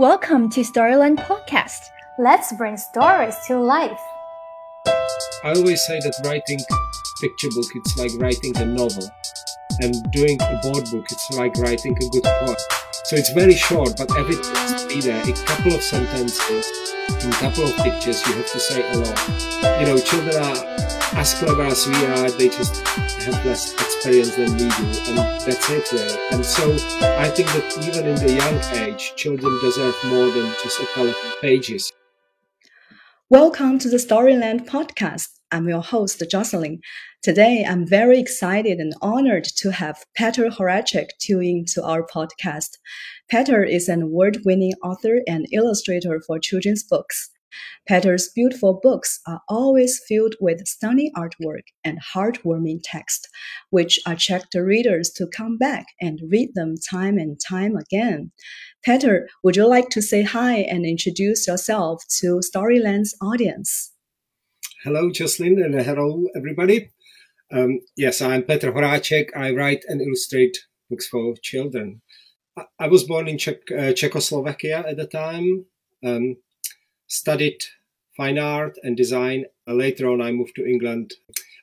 Welcome to Storyland Podcast. Let's bring stories to life. I always say that writing picture book it's like writing a novel, and doing a board book it's like writing a good poem. So it's very short, but everything has to be there. A couple of sentences, in a couple of pictures. You have to say a lot. You know, children are as clever as we are. They just have less experience than we do, and that's it really. And so I think that even in the young age, children deserve more than just a colorful pages. Welcome to the Storyland podcast. I'm your host, Jocelyn. Today, I'm very excited and honored to have Peter Horacek tune into our podcast. Peter is an award-winning author and illustrator for children's books. Petr's beautiful books are always filled with stunning artwork and heartwarming text, which attract readers to come back and read them time and time again. Petr, would you like to say hi and introduce yourself to Storyland's audience? Hello, Jocelyn, and hello, everybody. Um, yes, I'm Petr Horacek. I write and illustrate books for children. I was born in Czech, uh, Czechoslovakia at the time. Um, studied fine art and design. Later on, I moved to England.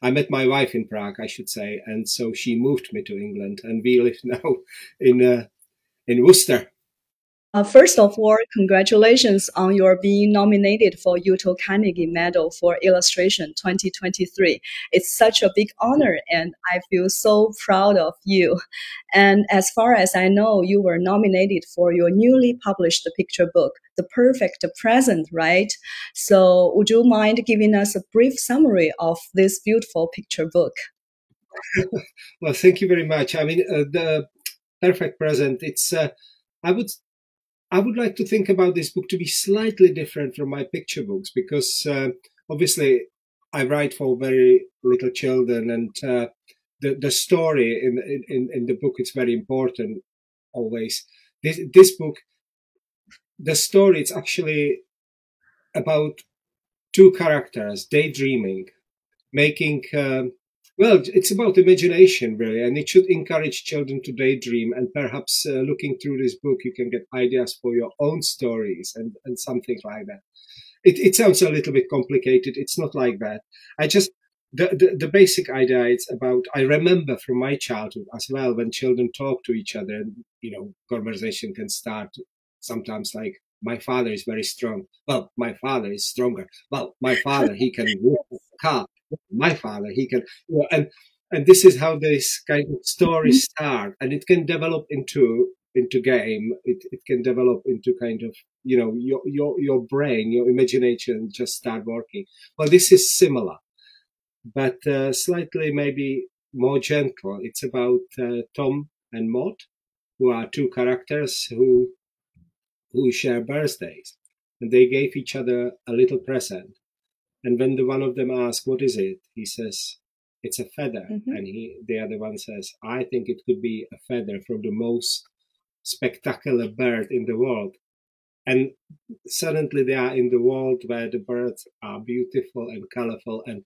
I met my wife in Prague, I should say, and so she moved me to England, and we live now in uh, in Worcester. Uh, first of all, congratulations on your being nominated for Yoto Carnegie Medal for Illustration 2023. It's such a big honor, and I feel so proud of you. And as far as I know, you were nominated for your newly published picture book, The Perfect Present, right? So, would you mind giving us a brief summary of this beautiful picture book? well, thank you very much. I mean, uh, the Perfect Present, it's, uh, I would I would like to think about this book to be slightly different from my picture books because uh, obviously I write for very little children and uh, the the story in, in in the book is very important always. This this book, the story it's actually about two characters daydreaming, making um, well, it's about imagination, really, and it should encourage children to daydream. And perhaps uh, looking through this book, you can get ideas for your own stories and, and something like that. It, it sounds a little bit complicated. It's not like that. I just, the, the, the basic idea it's about, I remember from my childhood as well, when children talk to each other you know, conversation can start sometimes like, my father is very strong. Well, my father is stronger. Well, my father, he can car my father he can you know, and and this is how this kind of stories mm-hmm. start and it can develop into into game. It, it can develop into kind of you know your your your brain your imagination just start working. Well this is similar but uh, slightly maybe more gentle. It's about uh, tom and maud who are two characters who who share birthdays and they gave each other a little present and when the one of them asks, "What is it?" he says, "It's a feather." Mm-hmm. And he, the other one says, "I think it could be a feather from the most spectacular bird in the world." And suddenly they are in the world where the birds are beautiful and colorful and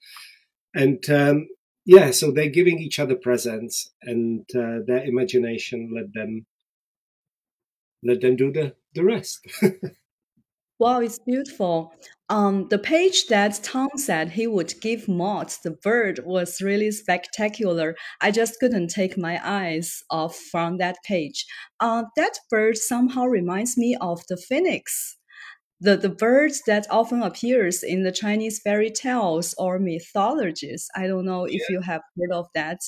and um, yeah, so they're giving each other presents, and uh, their imagination let them let them do the the rest. Wow, it's beautiful. Um, the page that Tom said he would give Maud the bird was really spectacular. I just couldn't take my eyes off from that page. Uh, that bird somehow reminds me of the phoenix, the, the bird that often appears in the Chinese fairy tales or mythologies. I don't know if yeah. you have heard of that.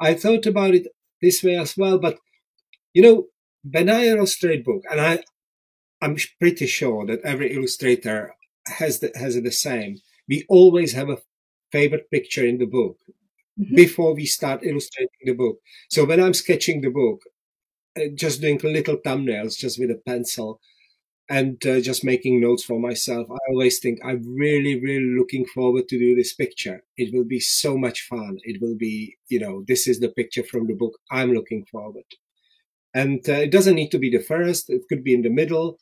I thought about it this way as well, but you know, when I book, and I, I'm pretty sure that every illustrator has the, has the same. We always have a favorite picture in the book mm-hmm. before we start illustrating the book. So when I'm sketching the book, uh, just doing little thumbnails just with a pencil and uh, just making notes for myself, I always think I'm really, really looking forward to do this picture. It will be so much fun. It will be, you know, this is the picture from the book I'm looking forward. And uh, it doesn't need to be the first. It could be in the middle.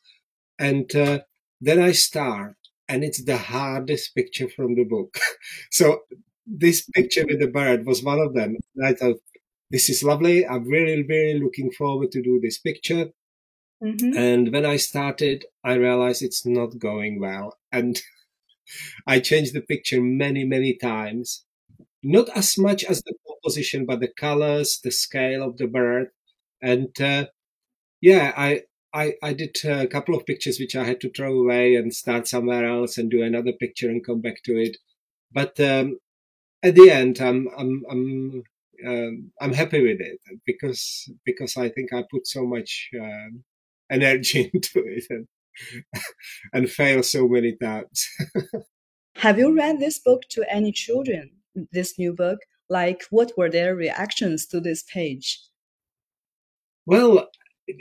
And uh, then I start, and it's the hardest picture from the book. so this picture with the bird was one of them. And I thought, this is lovely. I'm really, really looking forward to do this picture. Mm-hmm. And when I started, I realized it's not going well. And I changed the picture many, many times. Not as much as the composition, but the colors, the scale of the bird. And uh, yeah, I, I, I did a couple of pictures which I had to throw away and start somewhere else and do another picture and come back to it. But um, at the end, I'm I'm I'm um, I'm happy with it because because I think I put so much um, energy into it and and fail so many times. Have you read this book to any children? This new book, like what were their reactions to this page? Well,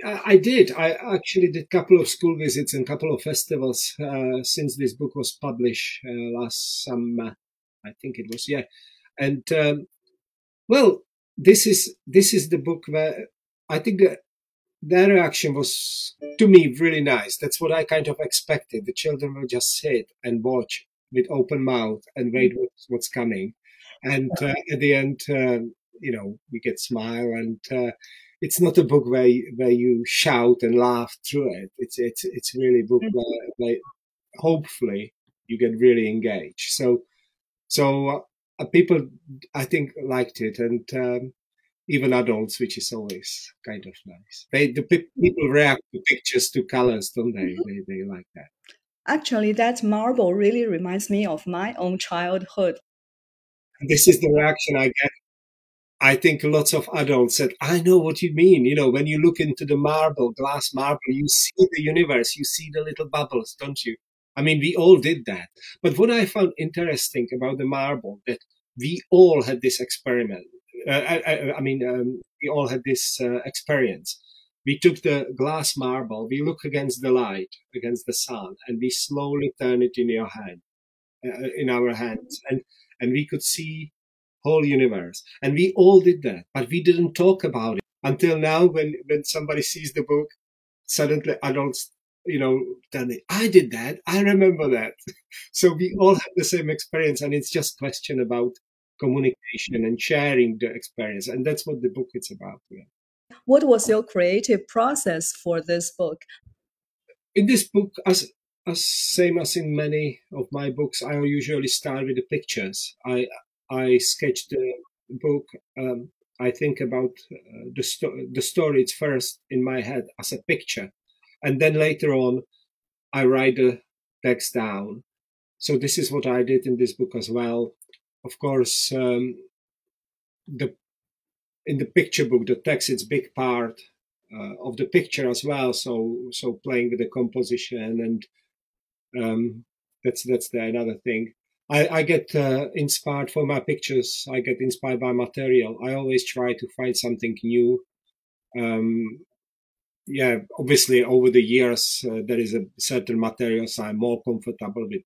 I did. I actually did a couple of school visits and a couple of festivals uh, since this book was published uh, last summer. I think it was, yeah. And um, well, this is this is the book where I think that their reaction was to me really nice. That's what I kind of expected. The children will just sit and watch with open mouth and wait mm-hmm. what's, what's coming, and uh, at the end, uh, you know, we get smile. And uh, it's not a book where where you shout and laugh through it. It's it's it's really a book mm-hmm. where, where hopefully you get really engaged. So so uh, people I think liked it, and um, even adults, which is always kind of nice. They the people react to pictures to colors, don't they? Mm-hmm. They they like that. Actually, that marble really reminds me of my own childhood. This is the reaction I get. I think lots of adults said, I know what you mean. You know, when you look into the marble, glass marble, you see the universe, you see the little bubbles, don't you? I mean, we all did that. But what I found interesting about the marble, that we all had this experiment uh, I, I, mean, um, we all had this uh, experience. We took the glass marble, we look against the light, against the sun, and we slowly turn it in your hand, uh, in our hands, and and we could see whole universe. And we all did that, but we didn't talk about it until now. When when somebody sees the book, suddenly adults you know, tell me, I did that. I remember that. so we all have the same experience, and it's just question about communication and sharing the experience. And that's what the book is about. Yeah. What was your creative process for this book? In this book, as as same as in many of my books, I usually start with the pictures. I I sketch the book. Um, I think about uh, the sto- the story. It's first in my head as a picture, and then later on, I write the text down. So this is what I did in this book as well of course, um, the in the picture book, the text is big part uh, of the picture as well. So so playing with the composition and um, that's that's the another thing. I, I get uh, inspired for my pictures. I get inspired by material. I always try to find something new. Um, yeah, obviously over the years uh, there is a certain materials I'm more comfortable with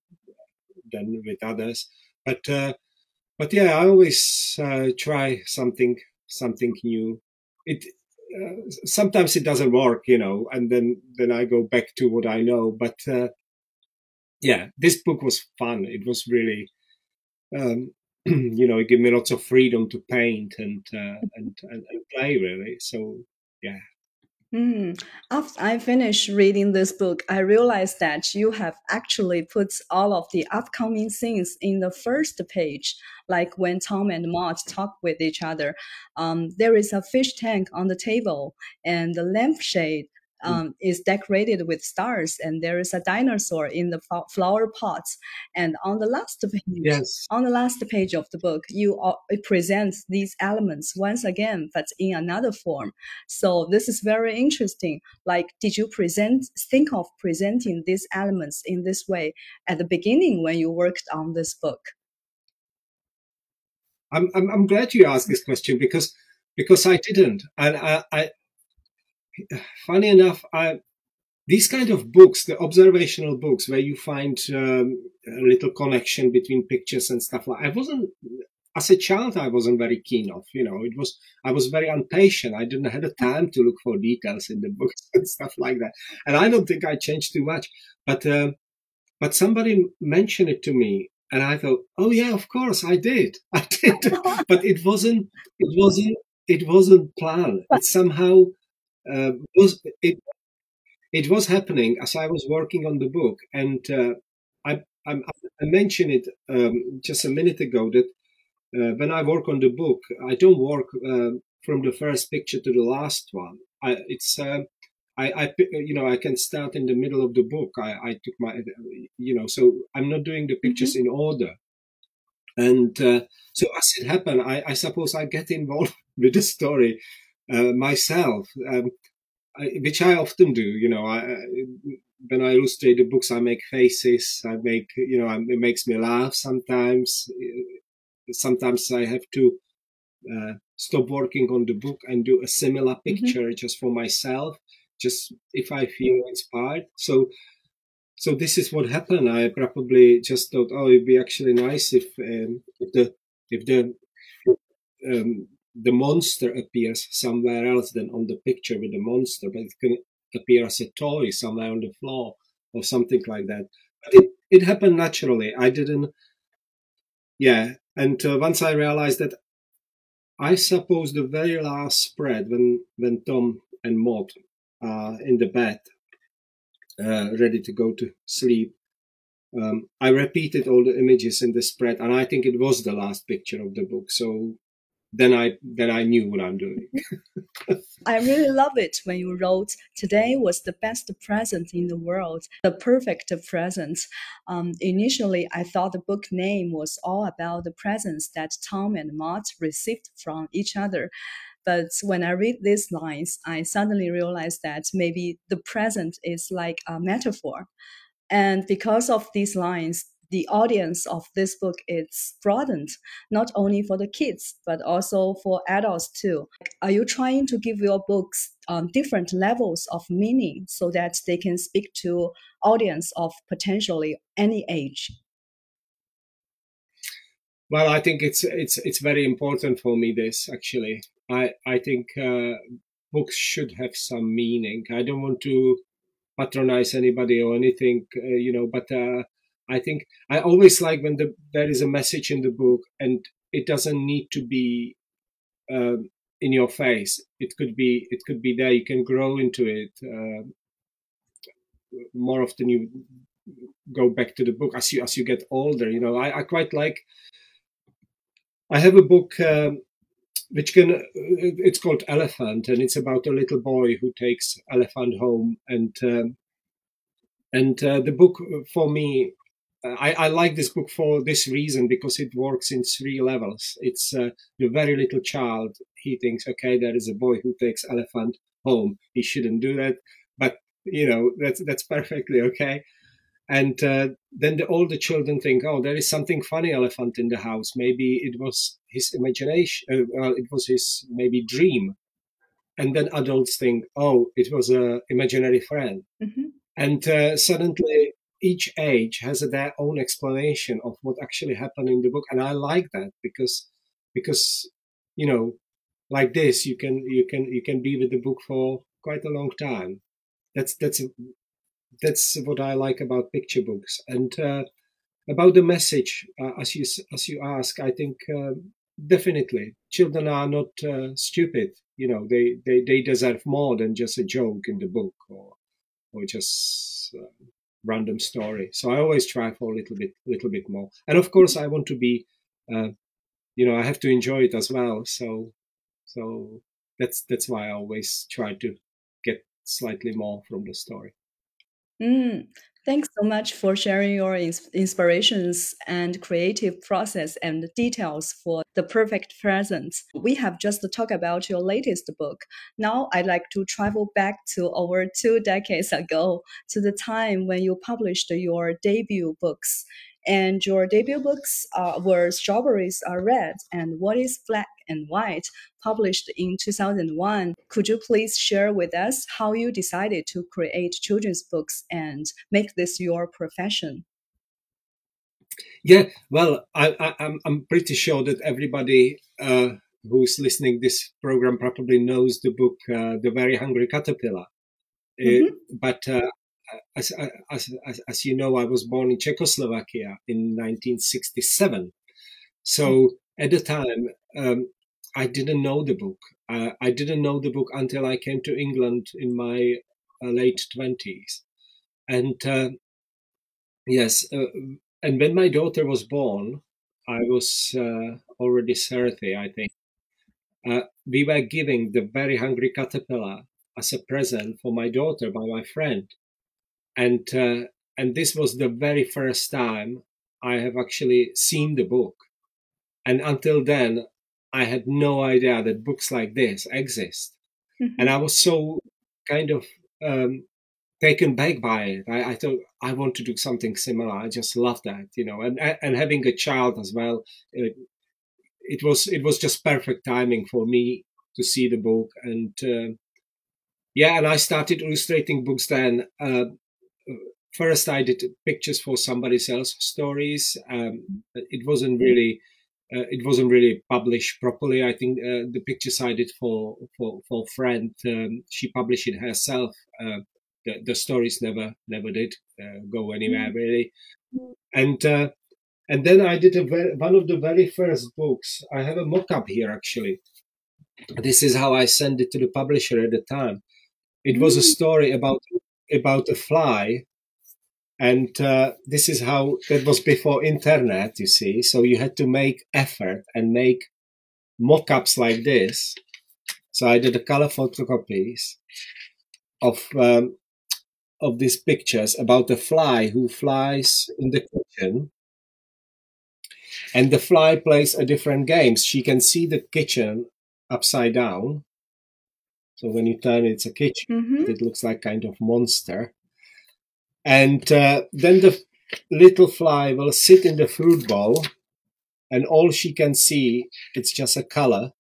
than with others. But uh, but yeah, I always uh, try something something new. It uh, sometimes it doesn't work, you know, and then then I go back to what I know. But uh, yeah, this book was fun. It was really, um, you know, it gave me lots of freedom to paint and, uh, and, and and play really. So yeah, Mm. After I finished reading this book, I realized that you have actually put all of the upcoming scenes in the first page, like when Tom and Maud talk with each other. Um, there is a fish tank on the table, and the lampshade. Um, is decorated with stars, and there is a dinosaur in the flower pots. And on the last page, yes. on the last page of the book, you uh, it presents these elements once again, but in another form. So this is very interesting. Like, did you present think of presenting these elements in this way at the beginning when you worked on this book? I'm I'm, I'm glad you asked this question because because I didn't, and I, I funny enough, I, these kind of books, the observational books, where you find um, a little connection between pictures and stuff like, I wasn't as a child, I wasn't very keen of. You know, it was I was very impatient. I didn't have the time to look for details in the books and stuff like that. And I don't think I changed too much. But uh, but somebody mentioned it to me, and I thought, oh yeah, of course I did, I did. but it wasn't. It wasn't. It wasn't planned. It somehow uh, was it it was happening as I was working on the book, and uh, I, I, I mentioned it um, just a minute ago that uh, when I work on the book, I don't work uh, from the first picture to the last one. I, it's uh, I, I, you know, I can start in the middle of the book. I, I took my, you know, so I'm not doing the pictures mm-hmm. in order. And uh, so as it happened, I, I, suppose I get involved with the story uh, myself, um, I, which I often do. You know, I, when I illustrate the books, I make faces. I make, you know, it makes me laugh sometimes. Sometimes I have to uh, stop working on the book and do a similar mm-hmm. picture mm-hmm. just for myself just if I feel inspired. So, so this is what happened. I probably just thought, oh, it'd be actually nice if um, if the if the um, the monster appears somewhere else than on the picture with the monster, but it can appear as a toy somewhere on the floor or something like that. But it it happened naturally. I didn't. Yeah, and uh, once I realized that, I suppose the very last spread when when Tom and Maud uh, in the bed, uh, ready to go to sleep. Um, I repeated all the images in the spread, and I think it was the last picture of the book. So then I then I knew what I'm doing. I really love it when you wrote today was the best present in the world, the perfect present. Um, initially, I thought the book name was all about the presents that Tom and Maud received from each other. But when I read these lines, I suddenly realized that maybe the present is like a metaphor. And because of these lines, the audience of this book is broadened, not only for the kids, but also for adults too. Are you trying to give your books um, different levels of meaning so that they can speak to audience of potentially any age? Well, I think it's it's it's very important for me. This actually, I I think uh, books should have some meaning. I don't want to patronize anybody or anything, uh, you know, but uh, I think I always like when the, there is a message in the book and it doesn't need to be um, in your face. It could be it could be there. You can grow into it. Uh, more often you go back to the book as you as you get older. You know, I, I quite like. I have a book um, which can uh, it's called Elephant, and it's about a little boy who takes elephant home, and um, and uh, the book for me. I, I, like this book for this reason because it works in three levels. It's uh, the very little child. He thinks, okay, there is a boy who takes elephant home. He shouldn't do that, but you know that's that's perfectly okay. And uh, then the older children think, oh, there is something funny elephant in the house. Maybe it was his imagination. Uh, well, it was his maybe dream. And then adults think, oh, it was a imaginary friend. Mm-hmm. And uh, suddenly each age has their own explanation of what actually happened in the book. And I like that because, because, you know, like this, you can, you can, you can be with the book for quite a long time. That's, that's that's what I like about picture books. And uh, about the message, uh, as you as you ask, I think uh, definitely children are not uh, stupid. You know, they, they they deserve more than just a joke in the book or or just uh, random story. So I always try for a little bit little bit more. And of course, I want to be, uh, you know, I have to enjoy it as well. So so that's that's why I always try to get slightly more from the story. Mm, thanks so much for sharing your inspirations and creative process and details for the perfect present. We have just talked about your latest book. Now I'd like to travel back to over two decades ago to the time when you published your debut books. And your debut books uh, were Strawberries Are Red and What is Black and White, published in 2001. Could you please share with us how you decided to create children's books and make this your profession? Yeah, well, I, am I'm, I'm pretty sure that everybody uh, who's listening this program probably knows the book uh, "The Very Hungry Caterpillar." Mm-hmm. but uh, as, as, as, as, you know, I was born in Czechoslovakia in 1967. So mm-hmm. at the time, um, I didn't know the book. Uh, I didn't know the book until I came to England in my uh, late twenties, and uh, yes, uh, and when my daughter was born, I was uh, already thirty, I think. Uh, we were giving the very hungry caterpillar as a present for my daughter by my friend, and and this was the very first time I have actually seen the book. And until then, I had no idea that books like this exist. Mm-hmm. And I was so kind of um, taken back by it. I, I, thought I want to do something similar. I just love that, you know. And and having a child as well, it, it was it was just perfect timing for me to see the book. And uh, yeah, and I started illustrating books then. Uh, first I did pictures for somebody else's stories. Um, it wasn't really uh, it wasn't really published properly. I think uh, the pictures I did for for for friend um, she published it herself. Uh, the, the stories never never did uh, go anywhere mm. really, and uh, and then I did very, one of the very first books. I have a mock-up here actually. This is how I sent it to the publisher at the time. It was a mm. story about about a fly and uh, this is how that was before internet you see. So you had to make effort and make mock-ups like this. So i did a color photocopies of um, of these pictures about a fly who flies in the kitchen. And the fly plays a different games. She can see the kitchen upside down. So when you turn it, it's a kitchen. Mm-hmm. it looks like kind of monster and uh, then the little fly will sit in the fruit bowl, and all she can see it's just a color.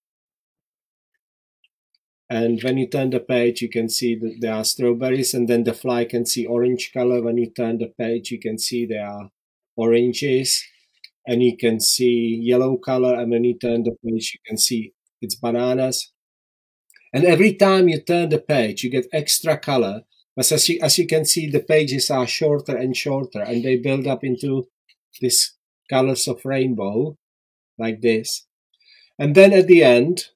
And when you turn the page, you can see that there are strawberries, and then the fly can see orange color. When you turn the page, you can see there are oranges, and you can see yellow color. And when you turn the page, you can see it's bananas. And every time you turn the page, you get extra color but as you, as you can see, the pages are shorter and shorter and they build up into these colors of rainbow like this. And then at the end,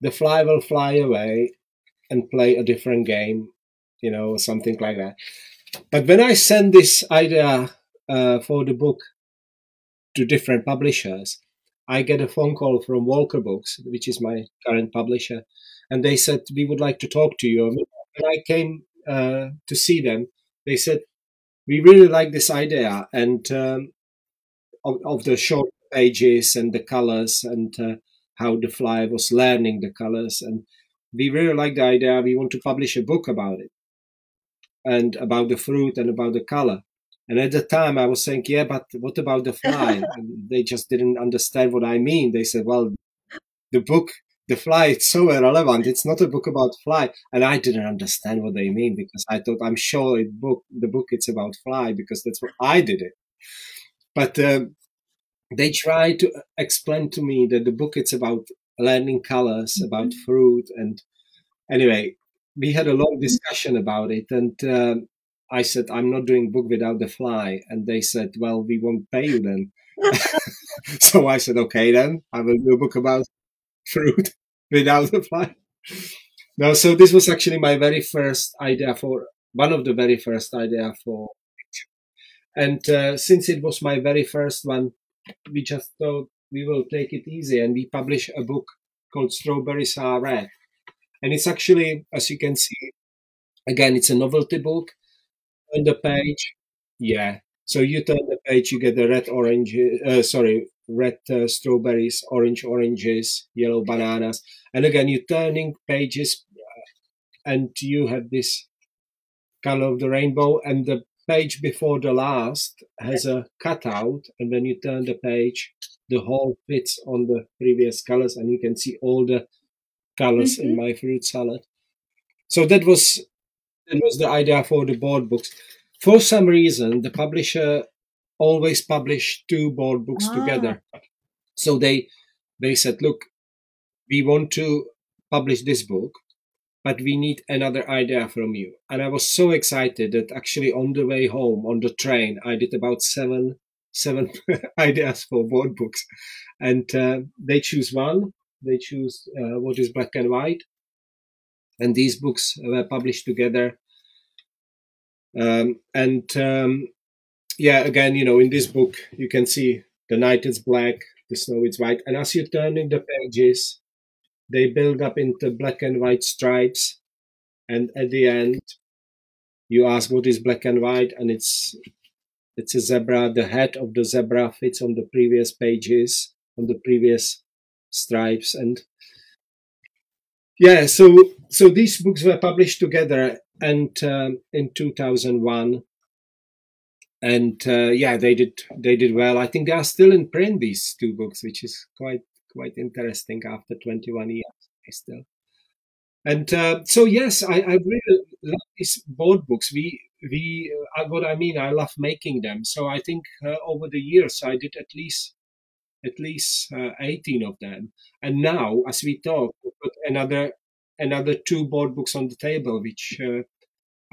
the fly will fly away and play a different game, you know, something like that. But when I send this idea uh, for the book to different publishers, I get a phone call from Walker Books, which is my current publisher, and they said we would like to talk to you when I came uh, to see them, they said, we really like this idea and um, of, of, the short pages and the colors and uh, how the fly was learning the colors. And we really like the idea. We want to publish a book about it and about the fruit and about the color. And at the time, I was saying, yeah, but what about the fly? they just didn't understand what I mean. They said, well, the book the fly it's so irrelevant. It's not a book about fly. And i didn't understand what they mean because i thought i'm sure it book the book it's about fly because that's what i did it. But um, they try to explain to me that the book it's about learning colors mm-hmm. about fruit and anyway we had a long discussion about it and um, i said i'm not doing book without the fly. And they said well we won't pay you then. So i said okay then i will do a book about fruit without fly. No, so this was actually my very first idea for one of the very first idea for and uh, since it was my very first one, we just thought we will take it easy and we publish a book called Strawberries Are Red. And it's actually, as you can see, again, it's a novelty book. On the page, yeah. So you turn the page, you get the red orange, uh, sorry, red uh, strawberries, orange oranges, yellow bananas. And again, you're turning pages uh, and you have this color of the rainbow. And the page before the last has a cutout. And when you turn the page, the whole fits on the previous colors and you can see all the colors mm-hmm. in my fruit salad. So that was that was the idea for the board books. For some reason, the publisher always publish two board books ah. together. So they they said, look, we want to publish this book, but we need another idea from you. And I was so excited that actually on the way home on the train, I did about seven seven ideas for board books, and uh, they choose one. They choose uh, what is black and white, and these books were published together. Um, and um, yeah, again, you know, in this book, you can see the night is black, the snow is white, and as you turn in the pages, they build up into black and white stripes, and at the end, you ask what is black and white, and it's it's a zebra. The head of the zebra fits on the previous pages, on the previous stripes, and yeah, so so these books were published together, and um, in 2001, and uh, yeah, they did they did well. I think they are still in print these two books, which is quite quite interesting after 21 years. Still, and uh, so yes, I, I really love these board books. We we uh, what I mean, I love making them. So I think uh, over the years I did at least at least uh, 18 of them. And now, as we talk, another another two board books on the table, which uh,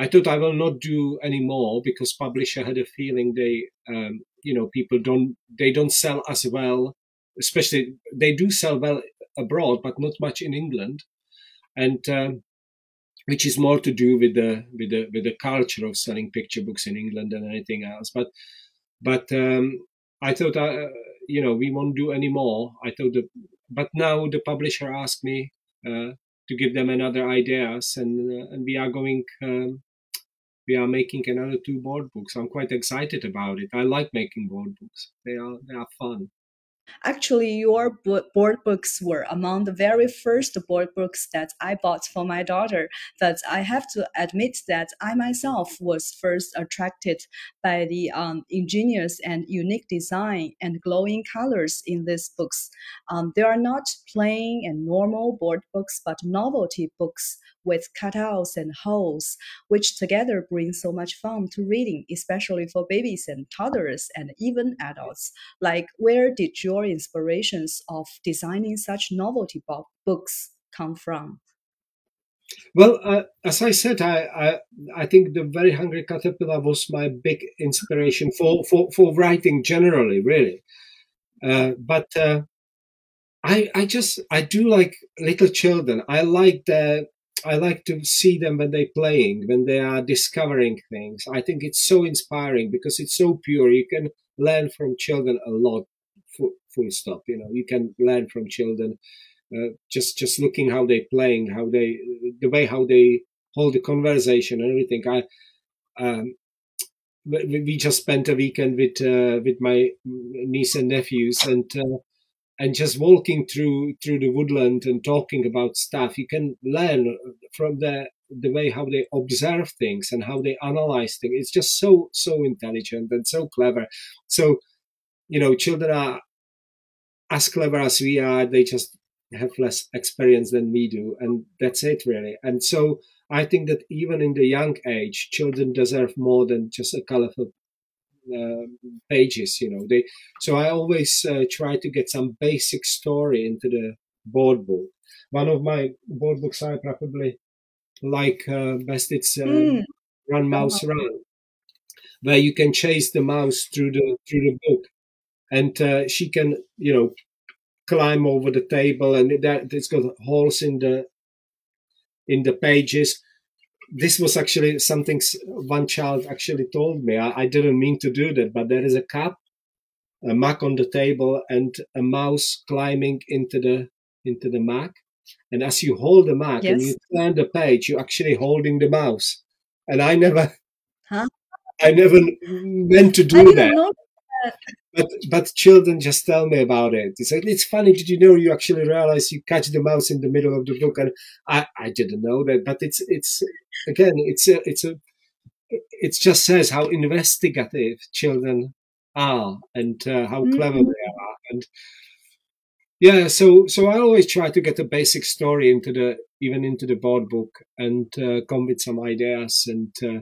I thought I will not do anymore because publisher had a feeling they, um, you know, people don't they don't sell as well. Especially they do sell well abroad, but not much in England, and um, which is more to do with the with the with the culture of selling picture books in England than anything else. But but um, I thought uh, you know we won't do anymore. I thought that, but now the publisher asked me uh, to give them another ideas, and uh, and we are going. Um, we are making another two board books. I'm quite excited about it. I like making board books. They are they are fun. Actually, your board books were among the very first board books that I bought for my daughter. But I have to admit that I myself was first attracted by the um, ingenious and unique design and glowing colors in these books. Um, they are not plain and normal board books, but novelty books with cutouts and holes, which together bring so much fun to reading, especially for babies and toddlers and even adults. Like, where did your inspirations of designing such novelty bo- books come from? Well, uh, as I said, I, I, I think the Very Hungry Caterpillar was my big inspiration for for, for writing generally, really. Uh, but uh, I I just I do like little children. I like the I like to see them when they're playing, when they are discovering things. I think it's so inspiring because it's so pure. You can learn from children a lot. Full, full stop. You know, you can learn from children uh, just just looking how they're playing, how they the way how they hold the conversation and everything. I um, we just spent a weekend with uh, with my niece and nephews, and uh, and just walking through through the woodland and talking about stuff you can learn from the the way how they observe things and how they analyze things. It's just so so intelligent and so clever. So you know children are as clever as we are they just have less experience than we do and that's it really. And so i think that even in the young age children deserve more than just a colorful pages you know they so i always uh, try to get some basic story into the board book. One of my board books i probably like uh, best it's mm. run mouse run where you can chase the mouse through the through the book. And uh, she can you know climb over the table and that it's got holes in the in the pages this was actually something one child actually told me. I, I, didn't mean to do that, but there is a cup, a mug on the table, and a mouse climbing into the into the mug. And as you hold the mug yes. and you turn the page, you're actually holding the mouse. And I never, huh? I never meant to do that but but children just tell me about it. It's like it's funny. Did you know you actually realize you catch the mouse in the middle of the book? And I I didn't know that. But it's it's again it's a it's a it just says how investigative children are and uh, how mm-hmm. clever they are and yeah so so i always try to get a basic story into the even into the board book and uh, come with some ideas and uh,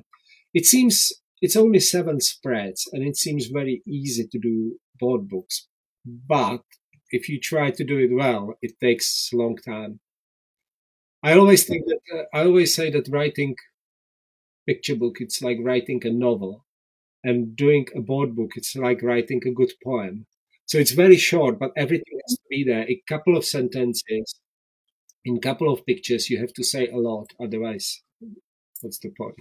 it seems it's only seven spreads and it seems very easy to do board books. But if you try to do it well, it takes a long time. I always think that uh, I always say that writing picture book it's like writing a novel, and doing a board book it's like writing a good poem. So it's very short, but everything has to be there. A couple of sentences, in a couple of pictures you have to say a lot otherwise what's the point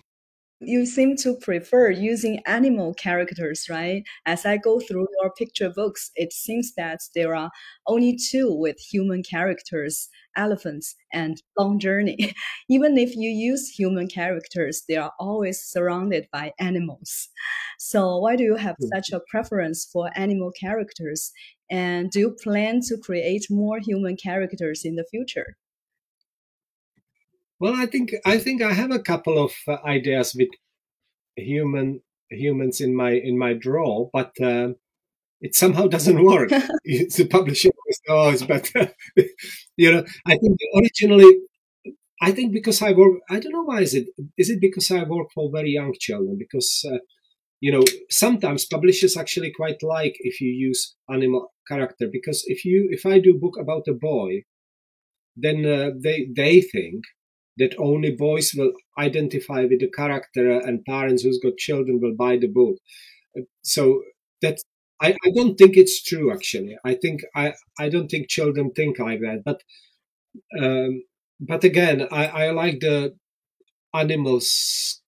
you seem to prefer using animal characters, right? As I go through your picture books, it seems that there are only two with human characters elephants and long journey. Even if you use human characters, they are always surrounded by animals. So, why do you have hmm. such a preference for animal characters? And do you plan to create more human characters in the future? Well, I think I think I have a couple of uh, ideas with human humans in my in my drawer, but uh, it somehow doesn't work. it's the publisher always knows, but you know, I think originally, I think because I work, I don't know why is it. Is it because I work for very young children? Because uh, you know, sometimes publishers actually quite like if you use animal character because if you if I do a book about a boy, then uh, they they think that only boys will identify with the character and parents who's got children will buy the book. So that's I, I don't think it's true actually. I think I, I don't think children think like that. But um, but again, I, I like the animals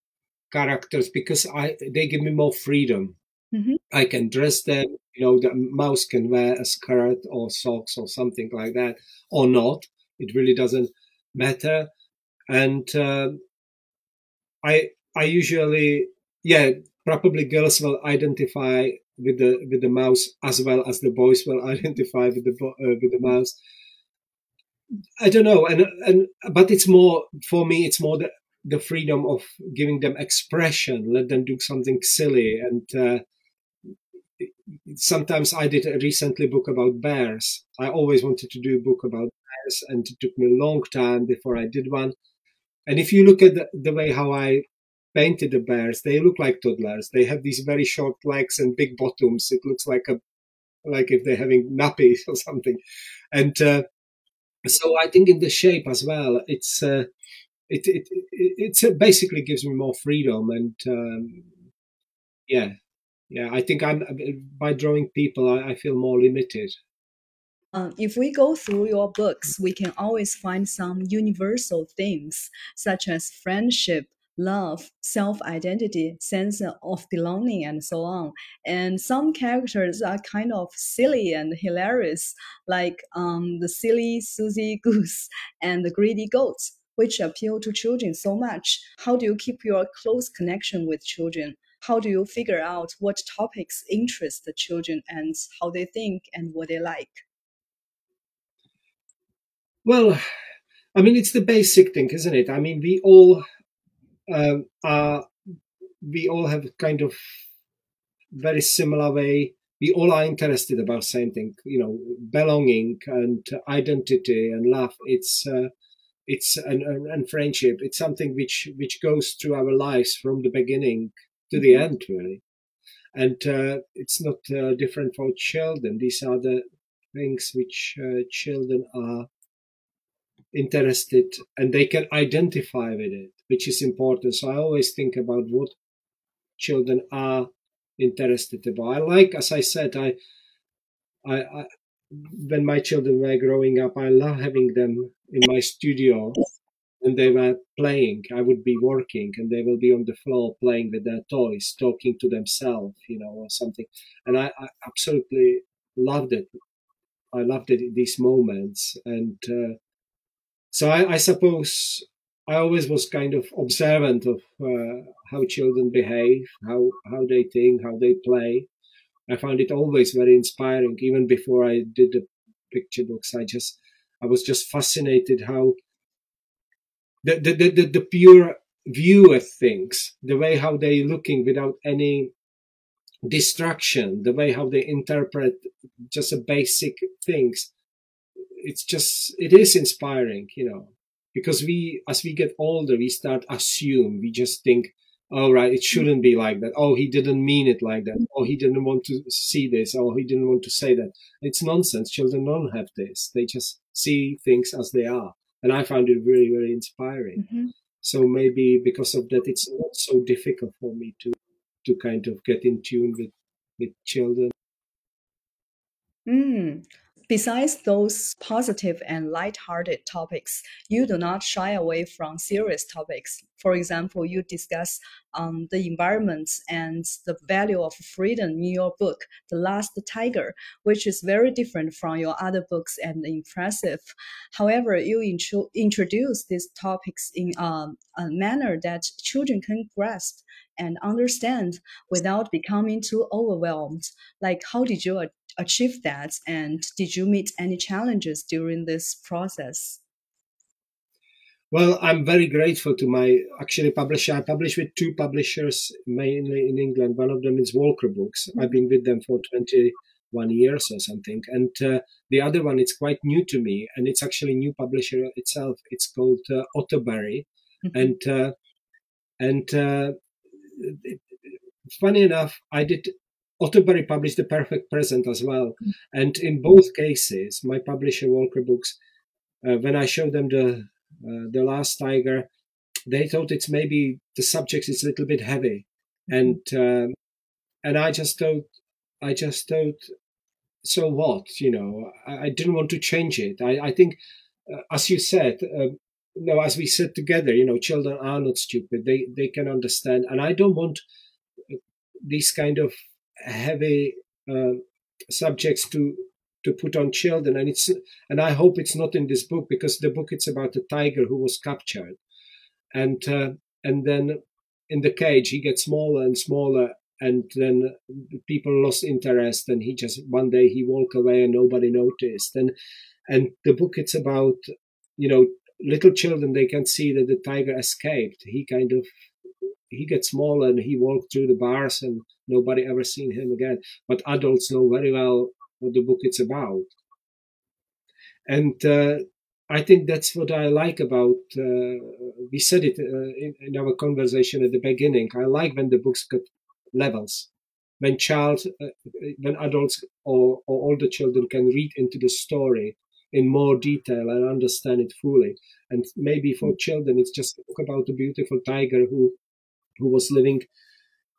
characters because I they give me more freedom. Mm-hmm. I can dress them. You know, the mouse can wear a skirt or socks or something like that, or not. It really doesn't matter and uh, I I usually yeah probably girls will identify with the with the mouse as well as the boys will identify with the uh, with the mouse. I don't know, and and but it's more for me. It's more the the freedom of giving them expression, let them do something silly, and uh, sometimes I did a recently book about bears. I always wanted to do a book about bears, and it took me a long time before I did one. And if you look at the, the way how I painted the bears, they look like toddlers. They have these very short legs and big bottoms. It looks like a like if they're having nappies or something. And uh, so I think in the shape as well, it's uh, it it it, basically gives me more freedom and um, yeah yeah I think I'm by drawing people I, I feel more limited. Um, if we go through your books, we can always find some universal themes such as friendship, love, self identity, sense of belonging, and so on. And some characters are kind of silly and hilarious, like um, the silly Suzy Goose and the greedy goat, which appeal to children so much. How do you keep your close connection with children? How do you figure out what topics interest the children and how they think and what they like? Well, I mean, it's the basic thing, isn't it? I mean, we all um, are, we all have kind of very similar way. We all are interested about same thing, you know, belonging and identity and love. It's uh, it's and, and friendship. It's something which which goes through our lives from the beginning to the mm-hmm. end, really. And uh, it's not uh, different for children. These are the things which uh, children are interested and they can identify with it, which is important. So I always think about what children are interested about. I like, as I said, I, I, I when my children were growing up, I love having them in my studio and they were playing. I would be working and they will be on the floor playing with their toys, talking to themselves, you know, or something. And I, I absolutely loved it. I loved it, these moments. And uh, so I, I, suppose I always was kind of observant of uh, how children behave, how how they think, how they play. I found it always very inspiring. Even before I did the picture books, I just I was just fascinated how the the the, the, the pure view of things, the way how they looking without any distraction, the way how they interpret just a basic things it's just it is inspiring, you know, because we as we get older, we start assume we just think, oh right, it shouldn't be like that. Oh, he didn't mean it like that. Oh, he didn't want to see this. Oh, he didn't want to say that. It's nonsense. Children don't have this. They just see things as they are, and I found it really, really inspiring. Mm-hmm. So maybe because of that, it's not so difficult for me to to kind of get in tune with with children. Mm Besides those positive and light-hearted topics, you do not shy away from serious topics. For example, you discuss um, the environment and the value of freedom in your book, The Last Tiger, which is very different from your other books and impressive. However, you intro- introduce these topics in um, a manner that children can grasp and understand without becoming too overwhelmed. Like, how did you achieve that? And did you meet any challenges during this process? Well, I'm very grateful to my actually publisher. I publish with two publishers, mainly in England. One of them is Walker Books. Mm-hmm. I've been with them for 21 years or something. And uh, the other one, it's quite new to me, and it's actually a new publisher itself. It's called uh, Otter-Barry. Mm-hmm. And uh, and uh, funny enough, I did Otter-Barry published The Perfect Present as well. Mm-hmm. And in both cases, my publisher, Walker Books, uh, when I showed them the uh, the Last Tiger, they thought it's maybe the subject is a little bit heavy, and um, and I just thought, I just thought, so what? You know, I, I didn't want to change it. I, I think, uh, as you said, uh, no, as we said together, you know, children are not stupid. They they can understand, and I don't want uh, these kind of heavy uh, subjects to to put on children. And it's and i hope it's not in this book because the book it's about a tiger who was captured. And uh, and then in the cage he gets smaller and smaller and then people lost interest and he just one day he walked away and nobody noticed. And and the book it's about you know little children they can see that the tiger escaped. He kind of he gets smaller and he walked through the bars and nobody ever seen him again but adults know very well what the book is about. And uh, I think that's what I like about. Uh, we said it uh, in, in, our conversation at the beginning. I like when the books got levels, when child, uh, when adults or, or older children can read into the story in more detail and understand it fully. And maybe for children, it's just a book about a beautiful tiger who who was living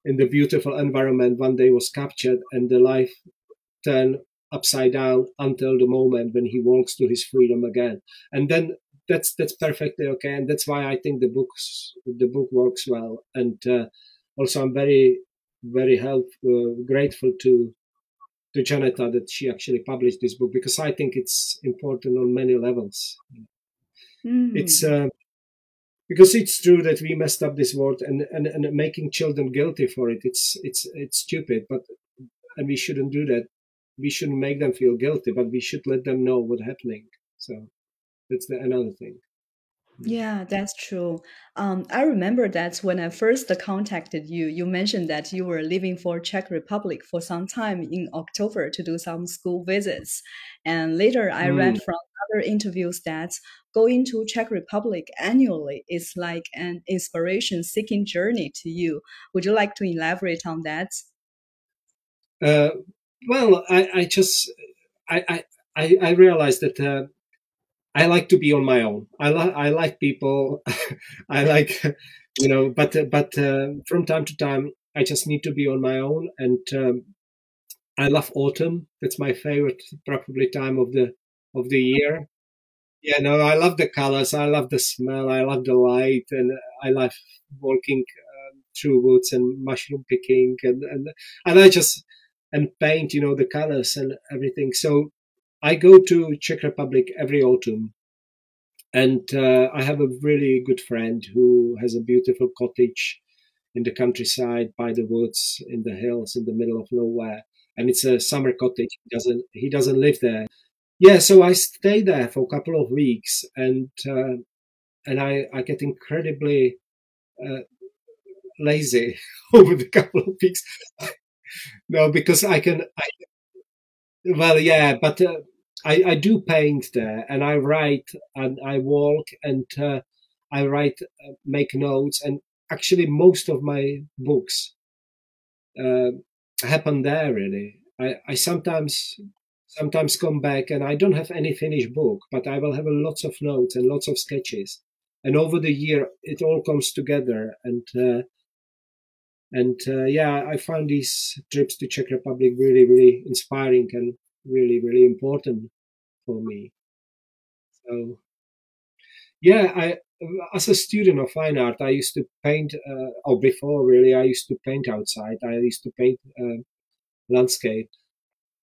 in the beautiful environment. One day was captured, and the life turned upside down until the moment when he walks to his freedom again. And then that's that's perfectly okay, and that's why I think the books the book works well. And uh, also, I'm very very help, uh, grateful to to Janetta that she actually published this book because I think it's important on many levels. Mm. It's uh, because it's true that we messed up this world and, and, and making children guilty for it. It's it's it's stupid, but and we shouldn't do that we shouldn't make them feel guilty, but we should let them know what's happening. So that's the, another thing. Yeah, that's true. Um, I remember that when I first contacted you, you mentioned that you were leaving for Czech Republic for some time in October to do some school visits. And later I mm. read from other interviews that going to Czech Republic annually is like an inspiration seeking journey to you. Would you like to elaborate on that? Uh, well, I, I just I I I realized that uh, I like to be on my own. I like I like people. I like you know, but but uh, from time to time, I just need to be on my own. And um, I love autumn. That's my favorite, probably time of the of the year. Yeah, no, I love the colors. I love the smell. I love the light, and I love walking uh, through woods and mushroom picking, and and and I just and paint, you know, the colors and everything. So I go to Czech Republic every autumn, and uh, I have a really good friend who has a beautiful cottage in the countryside by the woods in the hills in the middle of nowhere, and it's a summer cottage. He doesn't he doesn't live there. Yeah, so I stay there for a couple of weeks, and uh, and I I get incredibly uh, lazy over the couple of weeks no, because I can. I, well, yeah, but uh, I I do paint there, and I write, and I walk, and uh, I write, uh, make notes, and actually most of my books uh, happen there. Really, I I sometimes sometimes come back, and I don't have any finished book, but I will have lots of notes and lots of sketches, and over the year it all comes together, and uh, and uh, yeah, I found these trips to Czech Republic really, really inspiring and really, really important. for me. So, yeah, I as a student of fine art, I used to paint, uh, or before really, I used to paint outside. I used to paint uh, landscape.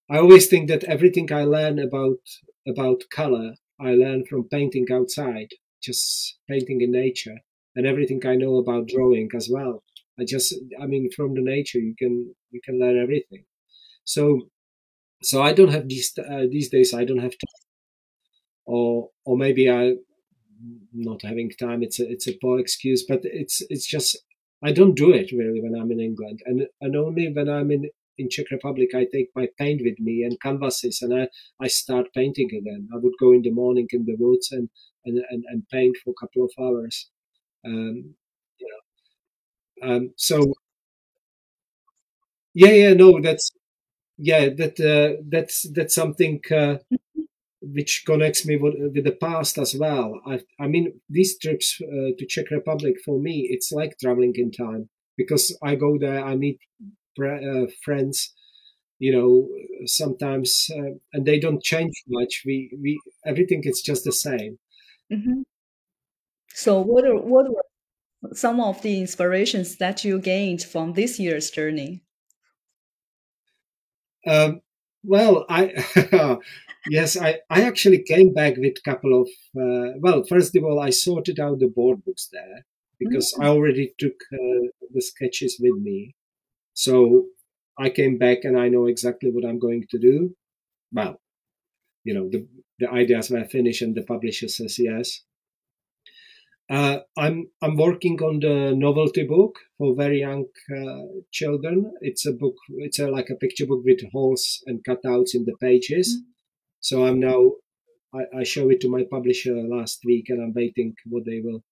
I always think that everything I learn about about color, I learn from painting outside, just painting in nature, and everything I know about drawing as well. I just, I mean, from the nature, you can you can learn everything. So, so I don't have these uh, these days. I don't have to, or or maybe I not having time. It's a it's a poor excuse, but it's it's just I don't do it really when I'm in England, and and only when I'm in in Czech Republic I take my paint with me and canvases, and I I start painting again. I would go in the morning in the woods and and and, and paint for a couple of hours. Um, you know, um, so yeah, yeah, no, that's yeah, that uh, that's that's something. Uh, which connects me with, with, the past as well. I, I mean, these trips uh, to Czech Republic for me, it's like traveling in time because I go there, I meet uh, friends, you know, sometimes, uh, and they don't change much. We, we, everything is just the same. Mm-hmm. So, what are, what were some of the inspirations that you gained from this year's journey? Um, well, I yes, I, I actually came back with a couple of, uh, well, first of all, I sorted out the board books there because mm-hmm. I already took uh, the sketches with me. So I came back and I know exactly what I'm going to do. Well, you know, the, the ideas were finished and the publisher says yes. Uh, I'm I'm working on the novelty book for very young uh, children. It's a book. It's a, like a picture book with holes and cutouts in the pages. Mm-hmm. So I'm now, I, I show it to my publisher last week and I'm waiting what they will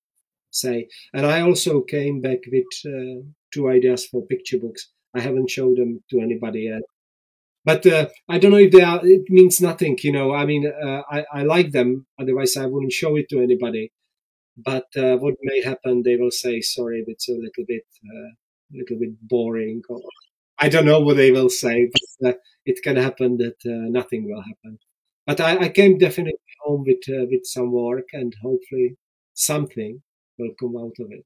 say. And I also came back with uh, two ideas for picture books. I haven't showed them to anybody yet. But uh, I don't know if they are, it means nothing, you know. I mean, uh, I, I like them, otherwise I wouldn't show it to anybody. But uh, what may happen, they will say, sorry, it's a little bit, uh, little bit boring. Or, I don't know what they will say, but uh, it can happen that nothing will happen but I, I came definitely home with uh, with some work and hopefully something will come out of it.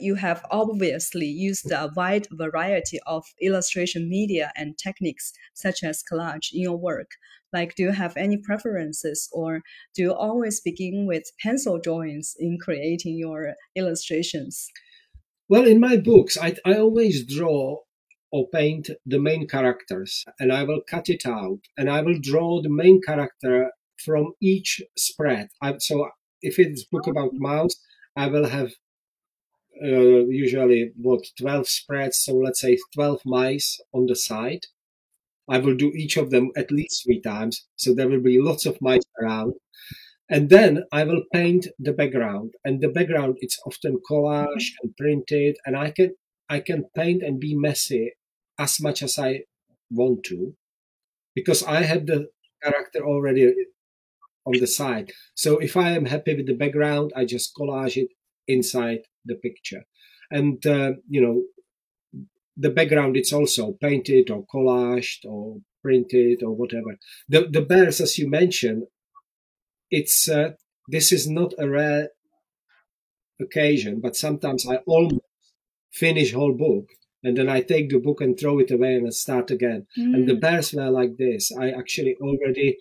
You have obviously used a wide variety of illustration media and techniques, such as collage, in your work. Like, do you have any preferences, or do you always begin with pencil drawings in creating your illustrations? Well, in my books, I, I always draw or paint the main characters and I will cut it out and I will draw the main character from each spread. I, so if it's book about oh. mouse, I will have uh, usually what 12 spreads. So let's say 12 mice on the side. I will do each of them at least three times. So there will be lots of mice around. And then I will paint the background and the background, it's often collage and printed and I can I can paint and be messy as much as I want to because I have the character already on the side. So if I am happy with the background, I just collage it inside the picture. And, uh, you know, the background, it's also painted or collaged or printed or whatever. The, the bears, as you mentioned, it's, uh, this is not a rare occasion, but sometimes I almost finish whole book and then I take the book and throw it away and I start again. Mm. And the mm. bears were like this. I actually already,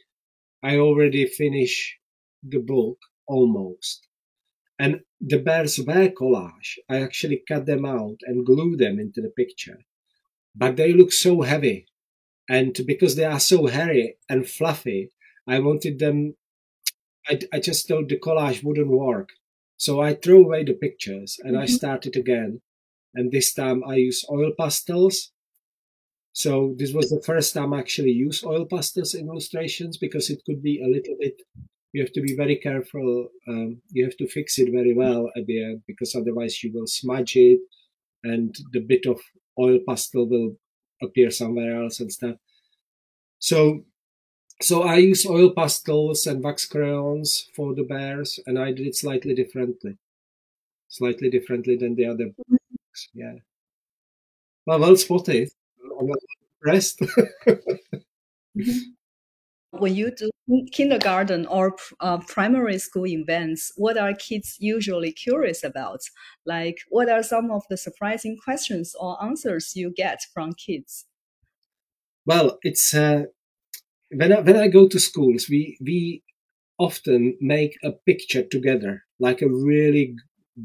I already finish the book almost. And the bears were collage. I actually cut them out and glue them into the picture. But they look so heavy. And because they are so hairy and fluffy, I wanted them, I, I just thought the collage wouldn't work. So I threw away the pictures and mm-hmm. I started again and this time I use oil pastels. So this was the first time I actually use oil pastels in illustrations because it could be a little bit. You have to be very careful. Um, you have to fix it very well at the end because otherwise you will smudge it, and the bit of oil pastel will appear somewhere else and stuff. So, so I use oil pastels and wax crayons for the bears, and I did it slightly differently, slightly differently than the other Books. yeah. Well, well spotted. I'm impressed. when you do kindergarten or uh, primary school events, what are kids usually curious about? Like, what are some of the surprising questions or answers you get from kids? Well, it's uh, when I, when I go to schools, we we often make a picture together, like a really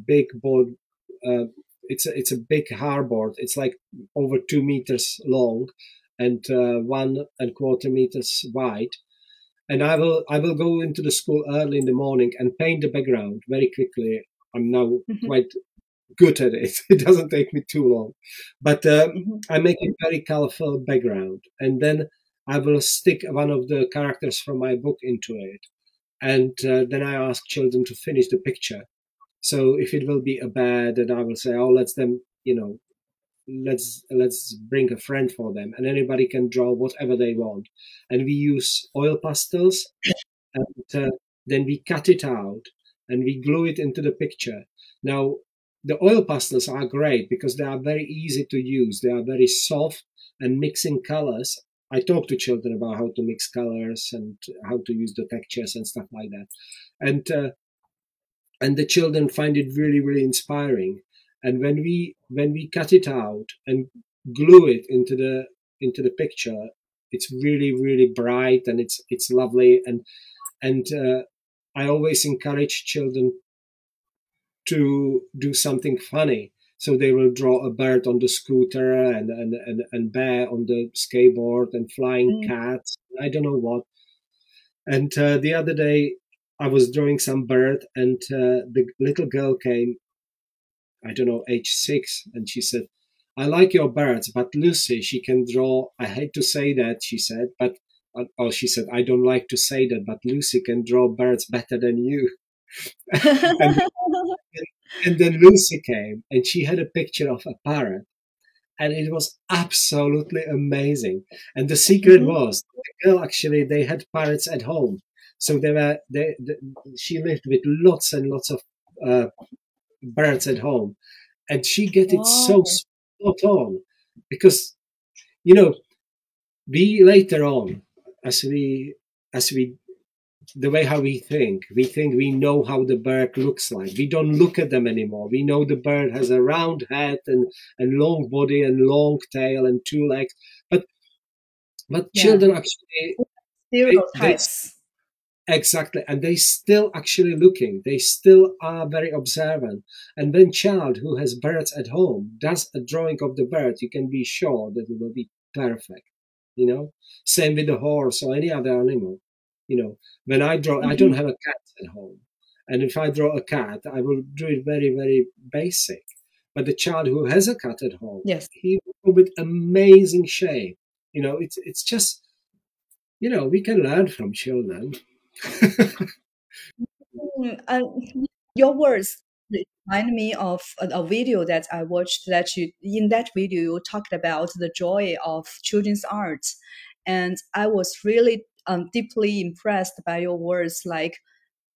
big board. Uh, it's a, it's a big hardboard. It's like over two meters long and uh, one and quarter meters wide. And I will I will go into the school early in the morning and paint the background very quickly. I'm now mm-hmm. quite good at it. It doesn't take me too long, but um, mm-hmm. I make a very colorful background, and then I will stick one of the characters from my book into it, and uh, then I ask children to finish the picture. So if it will be a bear, then I will say, "Oh, let's them, you know, let's let's bring a friend for them," and anybody can draw whatever they want, and we use oil pastels, and uh, then we cut it out and we glue it into the picture. Now the oil pastels are great because they are very easy to use. They are very soft and mixing colors. I talk to children about how to mix colors and how to use the textures and stuff like that, and uh, and the children find it really really inspiring. And when we when we cut it out and glue it into the into the picture, it's really really bright and it's it's lovely and and uh, I always encourage children to do something funny. So they will draw a bird on the scooter and and and, and bear on the skateboard and flying mm. cats. I don't know what. And uh, the other day, I was drawing some bird, and uh, the little girl came. I don't know, age six, and she said, "I like your birds, but Lucy, she can draw. I hate to say that," she said, but oh, she said, "I don't like to say that, but Lucy can draw birds better than you." and, and then Lucy came and she had a picture of a parrot and it was absolutely amazing. And the secret mm-hmm. was the girl actually they had parrots at home, so they were they, they she lived with lots and lots of uh, birds at home, and she get it so oh. spot on because you know we later on as we as we the way how we think. We think we know how the bird looks like. We don't look at them anymore. We know the bird has a round head and, and long body and long tail and two legs. But but yeah. children actually stereotypes. Exactly. And they still actually looking. They still are very observant. And when child who has birds at home does a drawing of the bird, you can be sure that it will be perfect. You know? Same with the horse or any other animal you know, when I draw, mm-hmm. I don't mm-hmm. have a cat at home. And if I draw a cat, I will do it very, very basic. But the child who has a cat at home, yes, he will with amazing shape. You know, it's it's just, you know, we can learn from children. Uh, your words remind me of a, a, video that I watched. That you in that video you talked about the joy of children's art, and I was really um, deeply impressed by your words like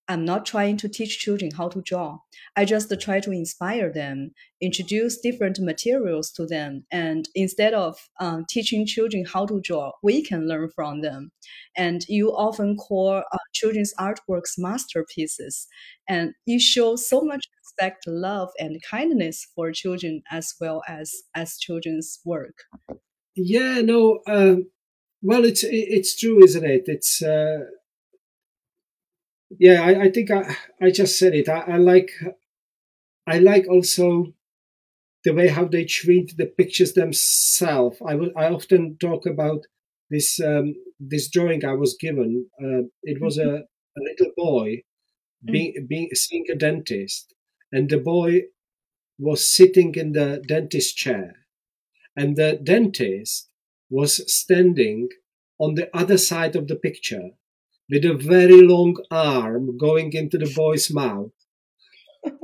I'm not trying to teach children how to draw. I just try to inspire them, introduce different materials to them. And instead of um, teaching children how to draw, we can learn from them. And you often call uh, children's artworks masterpieces. And you show so much respect, love, and kindness for children as well as as children's work. Yeah, no, um, well, it's it's true, isn't it? It's uh, yeah. I, I think I I just said it. I, I like I like also the way how they treat the pictures themselves. I will, I often talk about this um, this drawing I was given. Uh, it was a, a little boy being mm. being seeing a dentist, and the boy was sitting in the dentist chair, and the dentist was standing on the other side of the picture with a very long arm going into the boy's mouth.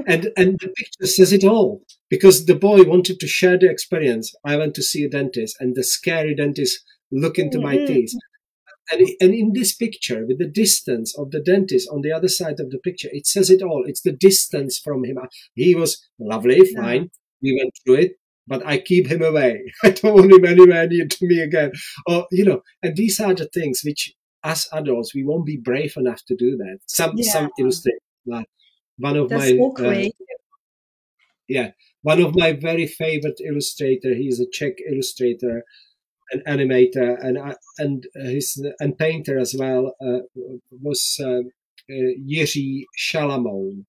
and and the picture says it all because the boy wanted to share the experience. I went to see a dentist, and the scary dentist look into my mm-hmm. teeth. And, and in this picture, with the distance of the dentist on the other side of the picture, it says it all. It's the distance from him. He was lovely, fine. We went through it but I keep him away. I don't want him anywhere near to me again. Or, you know, and these are the things which as adults we won't be brave enough to do that. Some Yeah. some illustrators, like one of That's my uh, yeah, one of my very favorite illustrator. He's a Czech illustrator, an animator, and I- and uh, his and painter as well uh, was uh, uh, Jiří Šalamoun,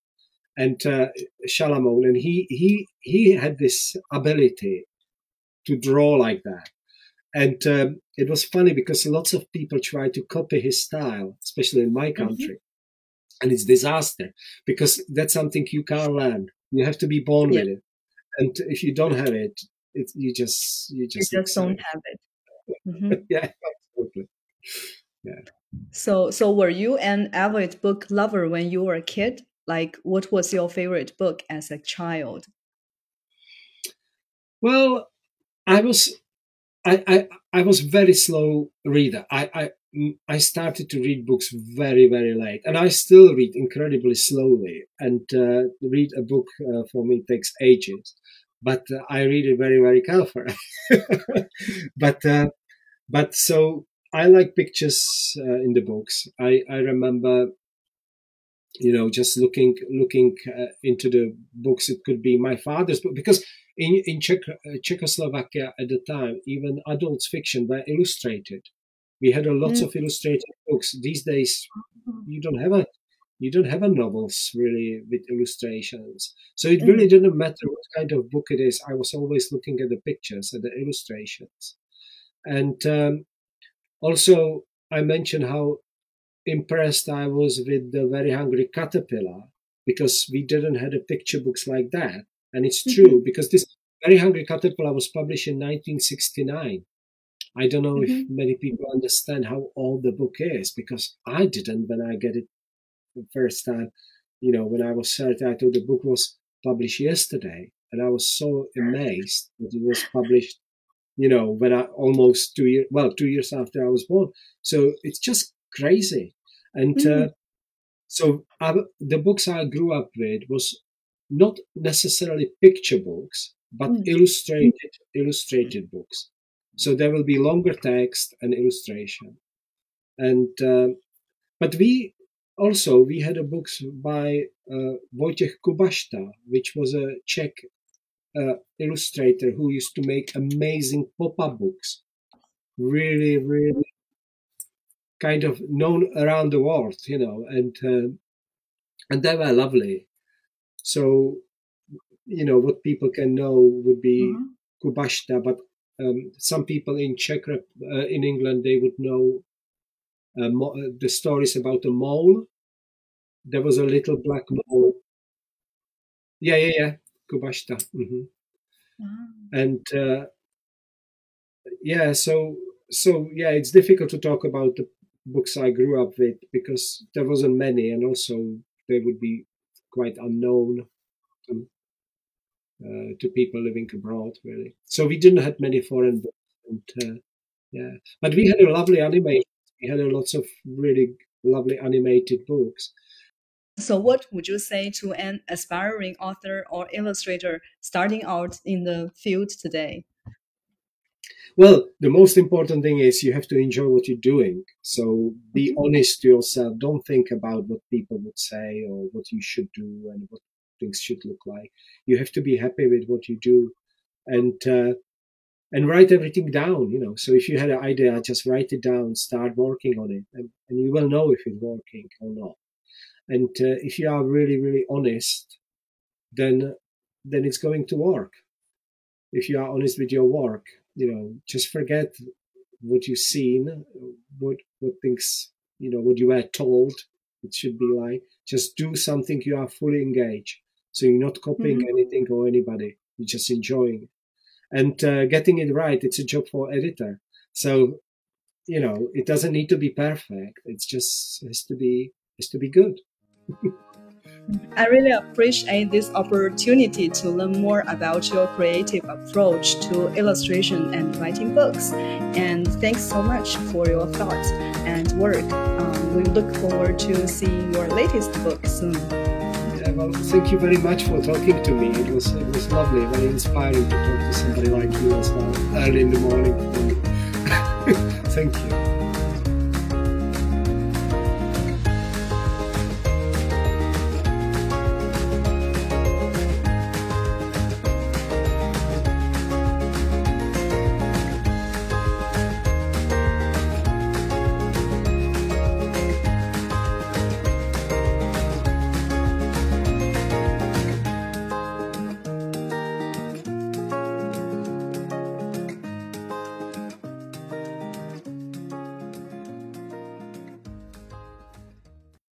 and uh, Šalamoun, and he he he had this ability to draw like that. And um, it was funny because lots of people try to copy his style, especially in my country. And it's disaster because that's something you can't learn. You have to be born Yeah. with it. And if you don't have it, it you just you You just just don't have it. Mhm. yeah, absolutely. Yeah. So, so were you an avid book lover when you were a kid? Like, what was your favorite book as a child? Well, I was I, I I was very slow reader. I, I I started to read books very very late, and I still read incredibly slowly. And uh, read a book uh, for me takes ages, but uh, I read it very very carefully. but uh, but so I like pictures uh, in the books. I I remember. You know, just looking looking uh, into the books, it could be my father's book because in in Czech, uh, Czechoslovakia at the time, even adult fiction were illustrated. We had a lots Mm. of illustrated books. These days, you don't have a you don't have a novels really with illustrations. So it really didn't matter what kind of book it is. I was always looking at the pictures and the illustrations, and um, also I mentioned how impressed I was with the Very Hungry Caterpillar because we didn't have a picture books like that. And it's Mhm. true because this Very Hungry Caterpillar was published in 1969. I don't know if Mhm. many people understand how old the book is because I didn't when I get it the first time. You know, when I was 30, I thought the book was published yesterday. And I was so amazed that it was published, you know, when I almost two years, well, two years after I was born. So it's just crazy. And Mm. uh, so I, the books I grew up with was not necessarily picture books, but Mm. illustrated illustrated books. So there will be longer text and illustration. And um, but we also we had a books by uh, Vojtěch Kubašta, which was a Czech uh, illustrator who used to make amazing pop-up books. Really, really kind of known around the world, you know, and uh, and they were lovely. So, you know, what people can know would be Mhm. Kubašta, but um, some people in Czech, uh, in England, they would know uh, mo- uh, the stories about a mole. There was a little black mole. Yeah, yeah, yeah, Kubašta. hmm Ah. And uh, yeah, so so yeah, it's difficult to talk about the books I grew up with because there wasn't many, and also they would be quite unknown to, uh, to people living abroad, really. So we didn't have many foreign books, and uh, yeah, but we had a lovely animation. We had a lots of really lovely animated books. So, what would you say to an aspiring author or illustrator starting out in the field today? Well, the most important thing is you have to enjoy what you're doing. So be honest to yourself. Don't think about what people would say or what you should do and what things should look like. You have to be happy with what you do, and uh, and write everything down. You know, so if you had an idea, just write it down, start working on it, and, and you will know if it's working or not. And uh, if you are really, really honest, then then it's going to work. If you are honest with your work, you know, just forget what you've seen, what what things you know, what you were told it should be like. Just do something you are fully engaged. So you're not copying Mhm. anything or anybody. You're just enjoying it. And uh, getting it right, it's a job for editor. So, you know, it doesn't need to be perfect. It's just has to be has to be good. I really appreciate this opportunity to learn more about your creative approach to illustration and writing books. And thanks so much for your thoughts and work. Um, we look forward to seeing your latest book soon. Yeah, well, thank you very much for talking to me. It was it was lovely, very inspiring to talk to somebody like you as well, early in the morning. thank you.